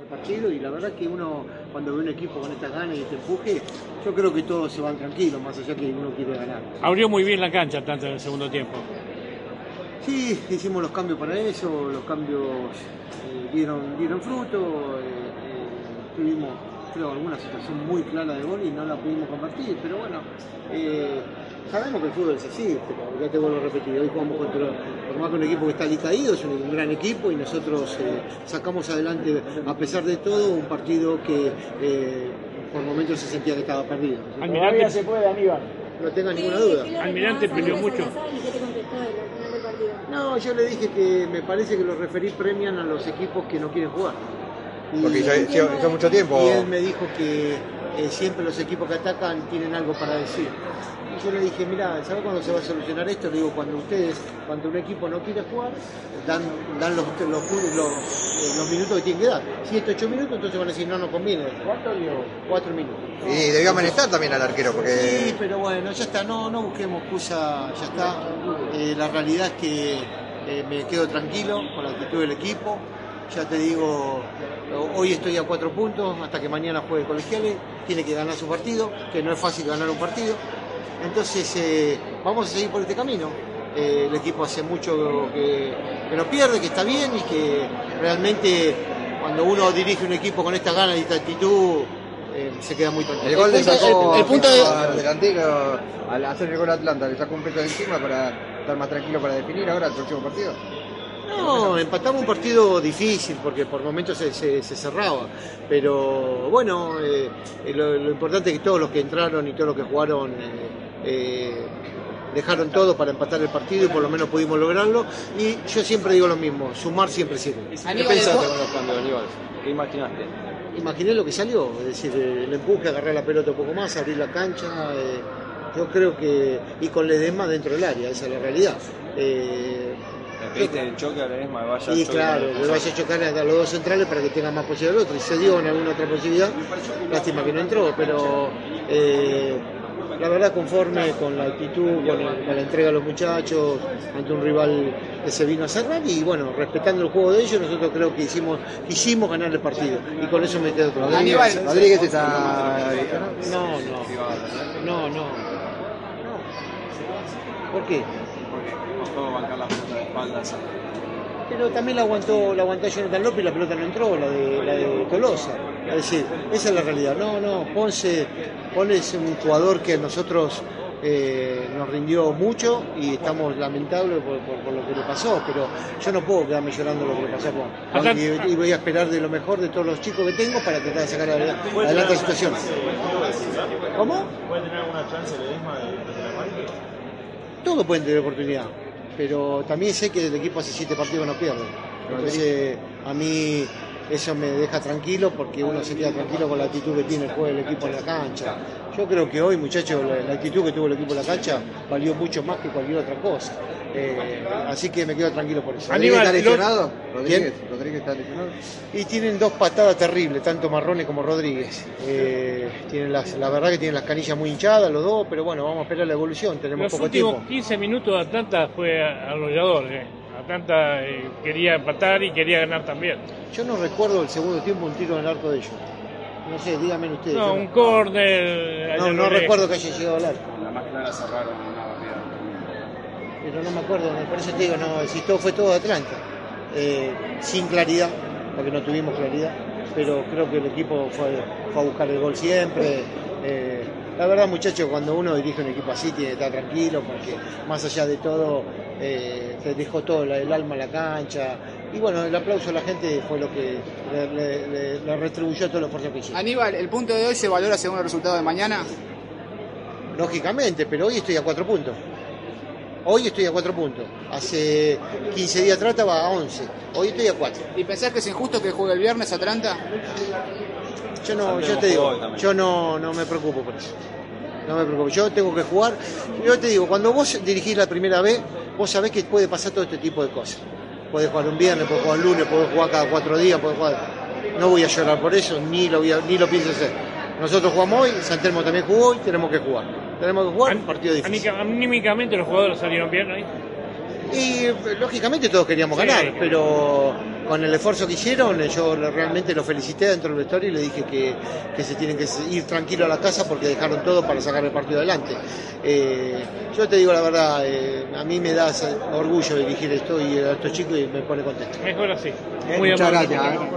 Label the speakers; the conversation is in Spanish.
Speaker 1: el partido y la verdad que uno cuando ve un equipo con estas ganas y este empuje, yo creo que todos se van tranquilos, más allá que uno quiere ganar.
Speaker 2: Abrió muy bien la cancha tanto en el segundo tiempo.
Speaker 1: Sí, hicimos los cambios para eso, los cambios eh, dieron, dieron fruto, eh, eh, tuvimos creo alguna situación muy clara de gol y no la pudimos convertir, pero bueno, eh, sabemos que el fútbol es así, pero ya te vuelvo a repetir, hoy jugamos contra, por más que un equipo que está alicaído, es un, un gran equipo y nosotros eh, sacamos adelante, a pesar de todo, un partido que eh, por momentos se sentía que estaba perdido.
Speaker 2: Almirante,
Speaker 3: se puede, Aníbal.
Speaker 1: No tenga ninguna duda.
Speaker 2: Almirante peleó mucho.
Speaker 1: No, yo le dije que me parece que los referí premian a los equipos que no quieren jugar. Y-
Speaker 4: Porque ya, ya- ya mucho tiempo.
Speaker 1: Y él me dijo que eh, siempre los equipos que atacan tienen algo para decir. Y yo le dije, mira, ¿sabes cuándo se va a solucionar esto? Le digo, cuando ustedes, cuando un equipo no quiere jugar, dan, dan los, los, los, eh, los minutos que tienen que dar. Siete, ocho minutos, entonces van a decir, no, no conviene.
Speaker 3: ¿Cuánto dio?
Speaker 1: Cuatro minutos.
Speaker 4: Y debió amonestar también al arquero,
Speaker 1: Sí,
Speaker 4: porque
Speaker 1: pero bueno, ya está, no, no busquemos excusa, ya está. Eh, la realidad es que eh, me quedo tranquilo con la actitud del equipo. Ya te digo, hoy estoy a cuatro puntos, hasta que mañana juegue colegiales, tiene que ganar su partido, que no es fácil ganar un partido. Entonces, eh, vamos a seguir por este camino. Eh, el equipo hace mucho que, que no pierde, que está bien y que realmente cuando uno dirige un equipo con esta ganas y esta actitud, eh, se queda muy tranquilo.
Speaker 4: el gol le
Speaker 3: punto-
Speaker 4: sacó
Speaker 3: el- el punto de-
Speaker 4: al delantero al hacer el gol a Atlanta, le sacó un peso de encima para estar más tranquilo para definir ahora el próximo partido.
Speaker 1: No, empatamos un partido difícil porque por momentos se, se- se cerraba. Pero bueno, eh, eh, lo, lo importante es que todos los que entraron y todos los que jugaron eh, eh, dejaron todo para empatar el partido y por lo menos pudimos lograrlo. Y yo siempre digo lo mismo, sumar siempre sirve.
Speaker 5: ¿Qué pensaste con los cambios, Aníbal? ¿Qué imaginaste?
Speaker 1: Imaginé lo que salió, es decir, el empuje, agarrar la pelota un poco más, abrir la cancha. eh, yo creo que. y con Ledesma dentro del área, esa es la realidad. Eh,
Speaker 5: ¿Le pediste el choque a Ledesma vaya
Speaker 1: Y
Speaker 5: choque
Speaker 1: claro, le vaya a chocar a los dos centrales para que tengan más posibilidad el otro. Y se dio en alguna otra posibilidad, lástima que no entró, pero eh, la verdad conforme con la actitud, con, el- con la entrega de los muchachos, ante un rival que se vino a cerrar y bueno, respetando el juego de ellos, nosotros creo que hicimos, hicimos ganar el partido. Y con eso me quedo tranquilo.
Speaker 3: Aníbal,
Speaker 4: Rodríguez está.
Speaker 1: No, no, no, no. No. ¿Por qué?
Speaker 5: Porque costó bancar la pelota de espaldas.
Speaker 1: Pero también la aguantó, la aguantó Jonathan López y la pelota no entró, la de, la de Tolosa. Es decir, esa es la realidad. No, no, Ponce, Ponce es un jugador que a nosotros eh, nos rindió mucho y estamos lamentables por, por- por lo que le pasó, pero yo no puedo quedarme llorando lo que le pasó a Ponce. Y, y voy a esperar de lo mejor de todos los chicos que tengo para tratar de sacar adelante, la situación. ¿Cómo?
Speaker 6: ¿Puede tener alguna chance de, de la?
Speaker 1: Todos pueden tener oportunidad, pero también sé que el equipo hace siete partidos no pierde. Entonces, a mí eso me deja tranquilo porque uno se queda tranquilo con la actitud que tiene el juego del equipo en la cancha. Yo creo que hoy, muchachos, la, la actitud que tuvo el equipo en la cancha valió mucho más que cualquier otra cosa. Eh, así que me quedo tranquilo por eso.
Speaker 4: ¿Rodríguez
Speaker 2: Aníbal,
Speaker 4: está lesionado? ¿Rodríguez? ¿Rodríguez está lesionado?
Speaker 1: Y tienen dos patadas terribles, tanto Marrone como Rodríguez. Eh, tienen las, la verdad que tienen las canillas muy hinchadas los dos, pero bueno, vamos a esperar la evolución, tenemos
Speaker 2: Los
Speaker 1: poco
Speaker 2: últimos
Speaker 1: tiempo.
Speaker 2: 15 minutos de Atlanta fue arrollador. eh. Atlanta eh, quería empatar y quería ganar también.
Speaker 1: Yo no recuerdo el segundo tiempo un tiro en el arco de ellos. No sé, díganme ustedes.
Speaker 2: No, un córner.
Speaker 1: no,
Speaker 2: a
Speaker 1: no recuerdo que haya llegado al arco.
Speaker 5: La más clara cerraron una barrida.
Speaker 1: Pero no me acuerdo, por eso te digo, no, si todo fue todo de Atlanta. Eh, sin claridad, porque no tuvimos claridad, pero creo que el equipo fue, fue a buscar el gol siempre. Eh, la verdad, muchachos, cuando uno dirige un equipo así tiene que estar tranquilo, porque más allá de todo, eh, dejó todo el alma en la cancha. Y bueno, el aplauso a la gente fue lo que le, le- le- le retribuyó todo el esfuerzo que hicieron.
Speaker 3: Aníbal, el punto de hoy se valora según el resultado de mañana.
Speaker 1: Lógicamente, pero hoy estoy a cuatro puntos. Hoy estoy a cuatro puntos. Hace 15 días atrás estaba a 11. Hoy estoy a cuatro.
Speaker 3: ¿Y pensás que es injusto que juegue el viernes Atlanta?
Speaker 1: Yo no, yo te digo, yo no, no me preocupo por eso. No me preocupo. Yo tengo que jugar. Yo te digo, cuando vos dirigís la primera vez, vos sabés que puede pasar todo este tipo de cosas. Podés jugar un viernes, podés jugar un lunes, podés jugar cada cuatro días, podés jugar. No voy a llorar por eso, ni lo voy a- ni lo pienso hacer. Nosotros jugamos hoy, San Telmo también jugó y tenemos que jugar. Tenemos que jugar un partido difícil.
Speaker 2: Anímica- Anímicamente los jugadores salieron bien ahí.
Speaker 1: Y eh, lógicamente todos queríamos
Speaker 2: Sí.
Speaker 1: ganar, pero con el esfuerzo que hicieron, eh, yo realmente los felicité dentro del vestuario y le dije que, que se tienen que ir tranquilos a la casa porque dejaron todo para sacar el partido adelante. Eh, yo te digo la verdad, eh, a mí me da orgullo dirigir esto y a estos chicos y me pone contento.
Speaker 2: Mejor así.
Speaker 4: Muchas
Speaker 2: amable.
Speaker 4: gracias. ¿eh?